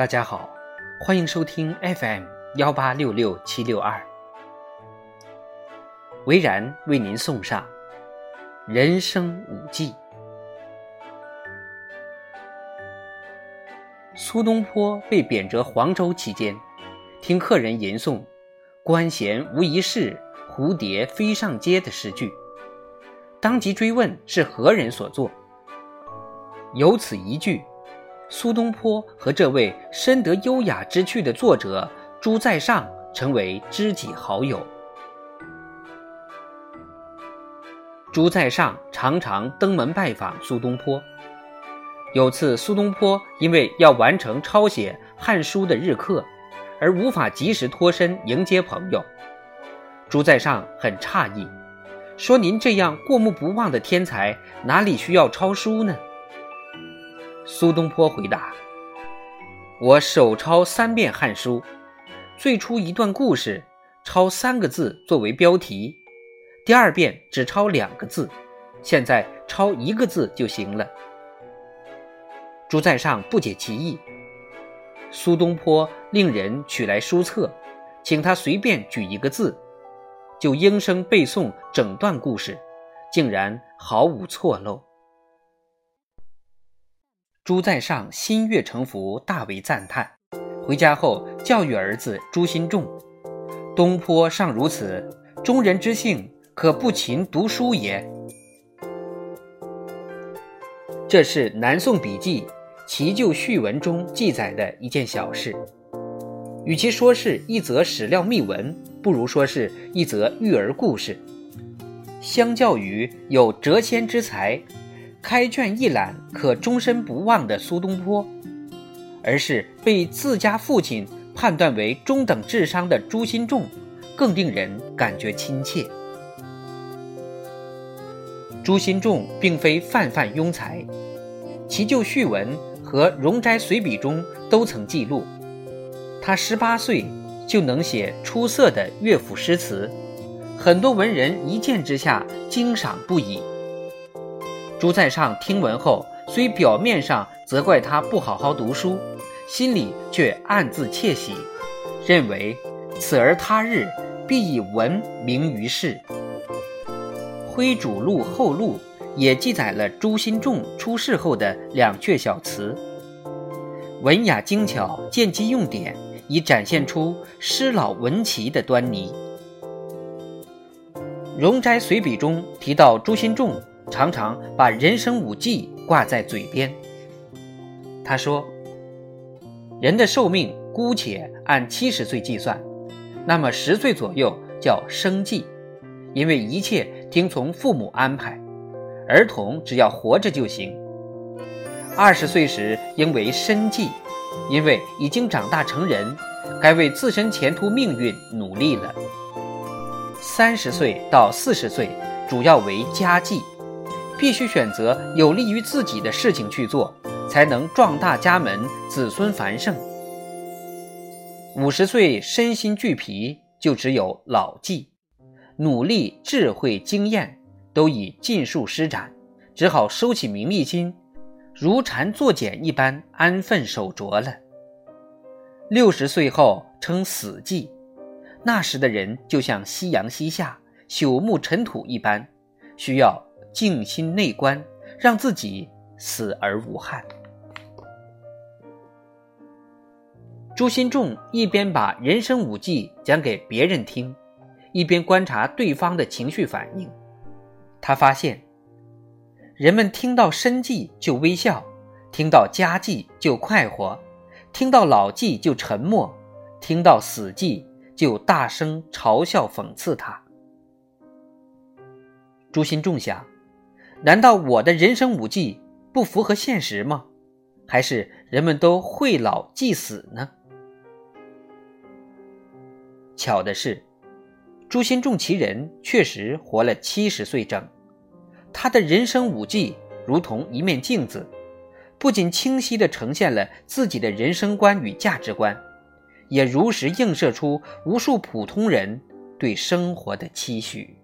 大家好，欢迎收听 FM 幺八六六七六二，维然为您送上《人生五记》。苏东坡被贬谪黄州期间，听客人吟诵“官衔无一事，蝴蝶飞上街”的诗句，当即追问是何人所作。由此一句。苏东坡和这位深得优雅之趣的作者朱在上成为知己好友。朱在上常常登门拜访苏东坡。有次，苏东坡因为要完成抄写《汉书》的日课，而无法及时脱身迎接朋友。朱在上很诧异，说：“您这样过目不忘的天才，哪里需要抄书呢？”苏东坡回答：“我手抄三遍《汉书》，最初一段故事，抄三个字作为标题；第二遍只抄两个字，现在抄一个字就行了。”朱在上不解其意。苏东坡令人取来书册，请他随便举一个字，就应声背诵整段故事，竟然毫无错漏。朱在上心悦诚服，大为赞叹。回家后教育儿子朱心仲：“东坡尚如此，中人之性可不勤读书也。”这是南宋笔记《齐旧序文》中记载的一件小事。与其说是一则史料秘闻，不如说是一则育儿故事。相较于有谪仙之才。开卷一览可终身不忘的苏东坡，而是被自家父亲判断为中等智商的朱心仲，更令人感觉亲切。朱心仲并非泛泛庸才，《其旧序文》和《容斋随笔》中都曾记录，他十八岁就能写出色的乐府诗词，很多文人一见之下惊赏不已。朱在上听闻后，虽表面上责怪他不好好读书，心里却暗自窃喜，认为此儿他日必以文名于世。《徽主录后录》也记载了朱心仲出世后的两阙小词，文雅精巧，见机用典，以展现出诗老文奇的端倪。《容斋随笔》中提到朱心仲。常常把人生五忌挂在嘴边。他说：“人的寿命姑且按七十岁计算，那么十岁左右叫生计，因为一切听从父母安排，儿童只要活着就行。二十岁时应为身计，因为已经长大成人，该为自身前途命运努力了。三十岁到四十岁主要为家计。”必须选择有利于自己的事情去做，才能壮大家门，子孙繁盛。五十岁身心俱疲，就只有老纪，努力、智慧、经验都已尽数施展，只好收起名利心，如蝉作茧一般安分守拙了。六十岁后称死纪，那时的人就像夕阳西下、朽木尘土一般，需要。静心内观，让自己死而无憾。朱心仲一边把人生五忌讲给别人听，一边观察对方的情绪反应。他发现，人们听到生计就微笑，听到家计就快活，听到老计就沉默，听到死计就大声嘲笑讽刺他。朱心仲想。难道我的人生五忌不符合现实吗？还是人们都会老忌死呢？巧的是，朱心仲其人确实活了七十岁整。他的人生五忌如同一面镜子，不仅清晰地呈现了自己的人生观与价值观，也如实映射出无数普通人对生活的期许。